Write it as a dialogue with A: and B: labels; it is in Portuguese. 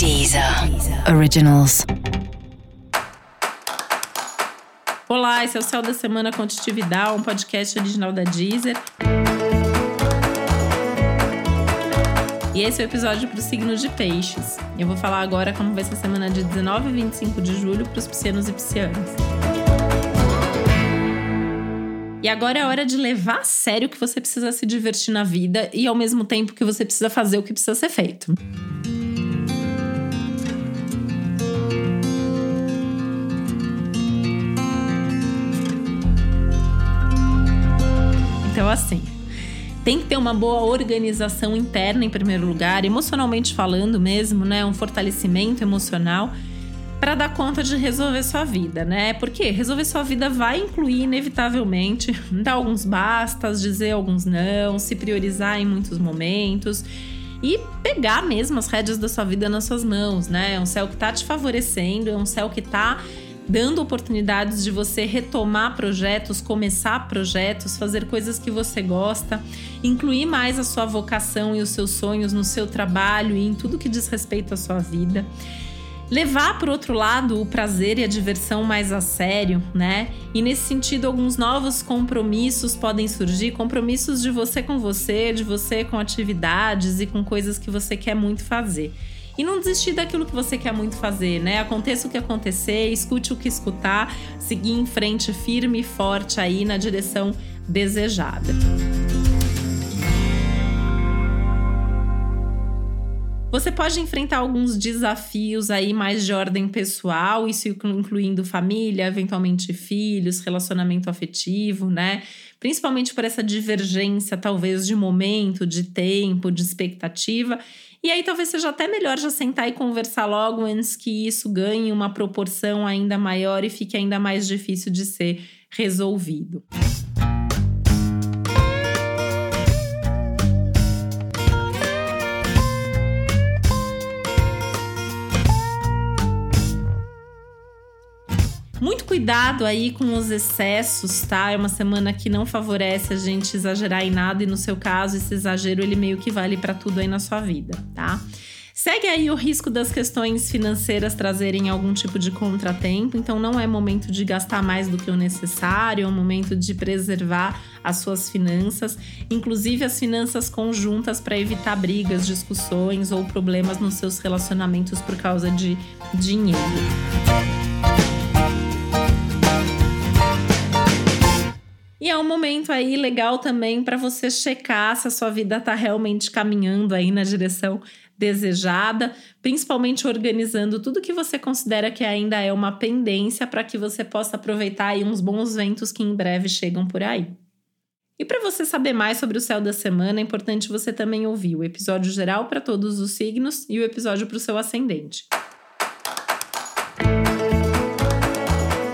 A: Deezer Originals.
B: Olá, esse é o Céu da Semana Contitividade, um podcast original da Deezer. E esse é o episódio para o signo de Peixes. Eu vou falar agora como vai ser a semana de 19 a 25 de julho para os piscianos e piscianas. E agora é hora de levar a sério que você precisa se divertir na vida e ao mesmo tempo que você precisa fazer o que precisa ser feito. Assim, tem que ter uma boa organização interna em primeiro lugar, emocionalmente falando mesmo, né? Um fortalecimento emocional para dar conta de resolver sua vida, né? Porque resolver sua vida vai incluir inevitavelmente dar alguns bastas, dizer alguns não, se priorizar em muitos momentos e pegar mesmo as rédeas da sua vida nas suas mãos, né? É um céu que tá te favorecendo, é um céu que tá dando oportunidades de você retomar projetos, começar projetos, fazer coisas que você gosta, incluir mais a sua vocação e os seus sonhos no seu trabalho e em tudo que diz respeito à sua vida levar por outro lado o prazer e a diversão mais a sério, né? E nesse sentido, alguns novos compromissos podem surgir compromissos de você com você, de você com atividades e com coisas que você quer muito fazer. E não desistir daquilo que você quer muito fazer, né? Aconteça o que acontecer, escute o que escutar, seguir em frente firme e forte aí na direção desejada. Você pode enfrentar alguns desafios aí mais de ordem pessoal, isso incluindo família, eventualmente filhos, relacionamento afetivo, né? Principalmente por essa divergência, talvez, de momento, de tempo, de expectativa. E aí talvez seja até melhor já sentar e conversar logo antes que isso ganhe uma proporção ainda maior e fique ainda mais difícil de ser resolvido. Muito cuidado aí com os excessos, tá? É uma semana que não favorece a gente exagerar em nada e no seu caso esse exagero ele meio que vale para tudo aí na sua vida, tá? Segue aí o risco das questões financeiras trazerem algum tipo de contratempo, então não é momento de gastar mais do que o necessário, é momento de preservar as suas finanças, inclusive as finanças conjuntas para evitar brigas, discussões ou problemas nos seus relacionamentos por causa de dinheiro. É um momento aí legal também para você checar se a sua vida está realmente caminhando aí na direção desejada, principalmente organizando tudo que você considera que ainda é uma pendência para que você possa aproveitar aí uns bons ventos que em breve chegam por aí. E para você saber mais sobre o céu da semana, é importante você também ouvir o episódio geral para todos os signos e o episódio para o seu ascendente.